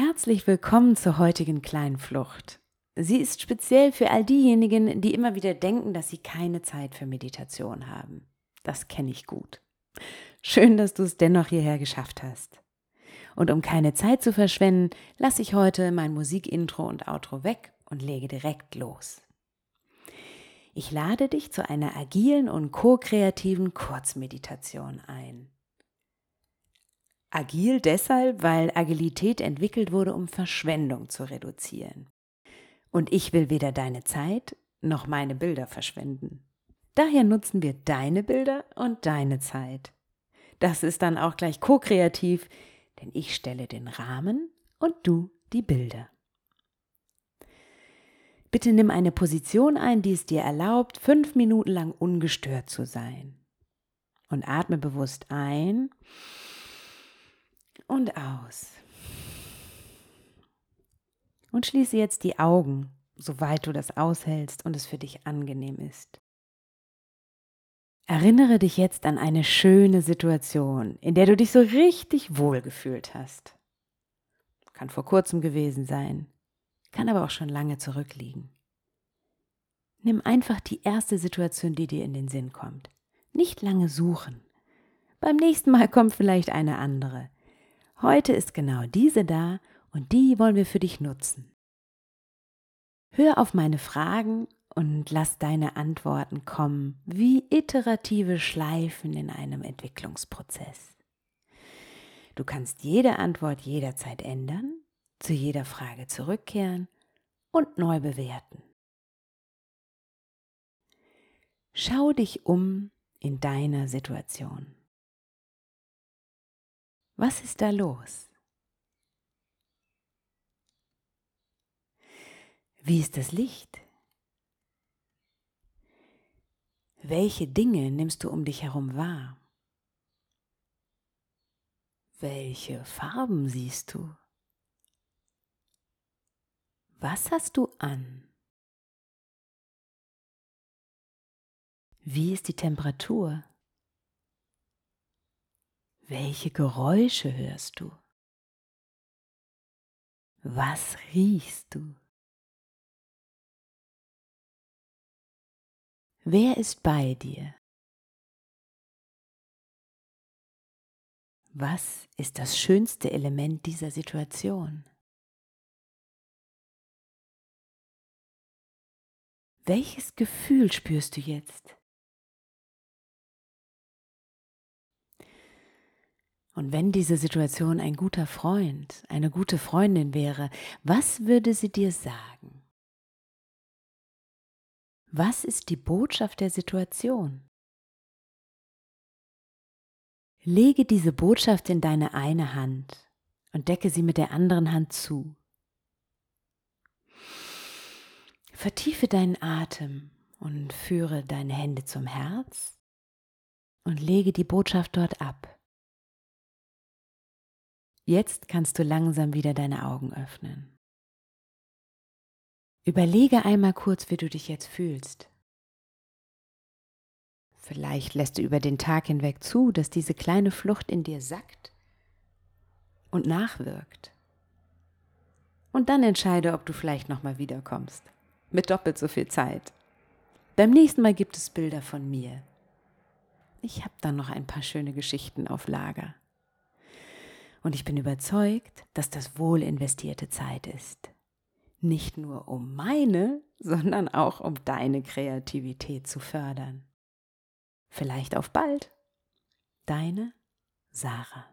Herzlich willkommen zur heutigen kleinen Flucht. Sie ist speziell für all diejenigen, die immer wieder denken, dass sie keine Zeit für Meditation haben. Das kenne ich gut. Schön, dass du es dennoch hierher geschafft hast. Und um keine Zeit zu verschwenden, lasse ich heute mein Musikintro und Outro weg und lege direkt los. Ich lade dich zu einer agilen und ko-kreativen Kurzmeditation ein. Agil deshalb, weil Agilität entwickelt wurde, um Verschwendung zu reduzieren. Und ich will weder deine Zeit noch meine Bilder verschwenden. Daher nutzen wir deine Bilder und deine Zeit. Das ist dann auch gleich ko-kreativ, denn ich stelle den Rahmen und du die Bilder. Bitte nimm eine Position ein, die es dir erlaubt, fünf Minuten lang ungestört zu sein. Und atme bewusst ein und aus. Und schließe jetzt die Augen, soweit du das aushältst und es für dich angenehm ist. Erinnere dich jetzt an eine schöne Situation, in der du dich so richtig wohl gefühlt hast. Kann vor kurzem gewesen sein, kann aber auch schon lange zurückliegen. Nimm einfach die erste Situation, die dir in den Sinn kommt. Nicht lange suchen. Beim nächsten Mal kommt vielleicht eine andere. Heute ist genau diese da und die wollen wir für dich nutzen. Hör auf meine Fragen und lass deine Antworten kommen wie iterative Schleifen in einem Entwicklungsprozess. Du kannst jede Antwort jederzeit ändern, zu jeder Frage zurückkehren und neu bewerten. Schau dich um in deiner Situation. Was ist da los? Wie ist das Licht? Welche Dinge nimmst du um dich herum wahr? Welche Farben siehst du? Was hast du an? Wie ist die Temperatur? Welche Geräusche hörst du? Was riechst du? Wer ist bei dir? Was ist das schönste Element dieser Situation? Welches Gefühl spürst du jetzt? Und wenn diese Situation ein guter Freund, eine gute Freundin wäre, was würde sie dir sagen? Was ist die Botschaft der Situation? Lege diese Botschaft in deine eine Hand und decke sie mit der anderen Hand zu. Vertiefe deinen Atem und führe deine Hände zum Herz und lege die Botschaft dort ab. Jetzt kannst du langsam wieder deine Augen öffnen. Überlege einmal kurz, wie du dich jetzt fühlst. Vielleicht lässt du über den Tag hinweg zu, dass diese kleine Flucht in dir sackt und nachwirkt. Und dann entscheide, ob du vielleicht nochmal wiederkommst. Mit doppelt so viel Zeit. Beim nächsten Mal gibt es Bilder von mir. Ich habe dann noch ein paar schöne Geschichten auf Lager. Und ich bin überzeugt, dass das wohl investierte Zeit ist. Nicht nur um meine, sondern auch um deine Kreativität zu fördern. Vielleicht auf bald. Deine Sarah.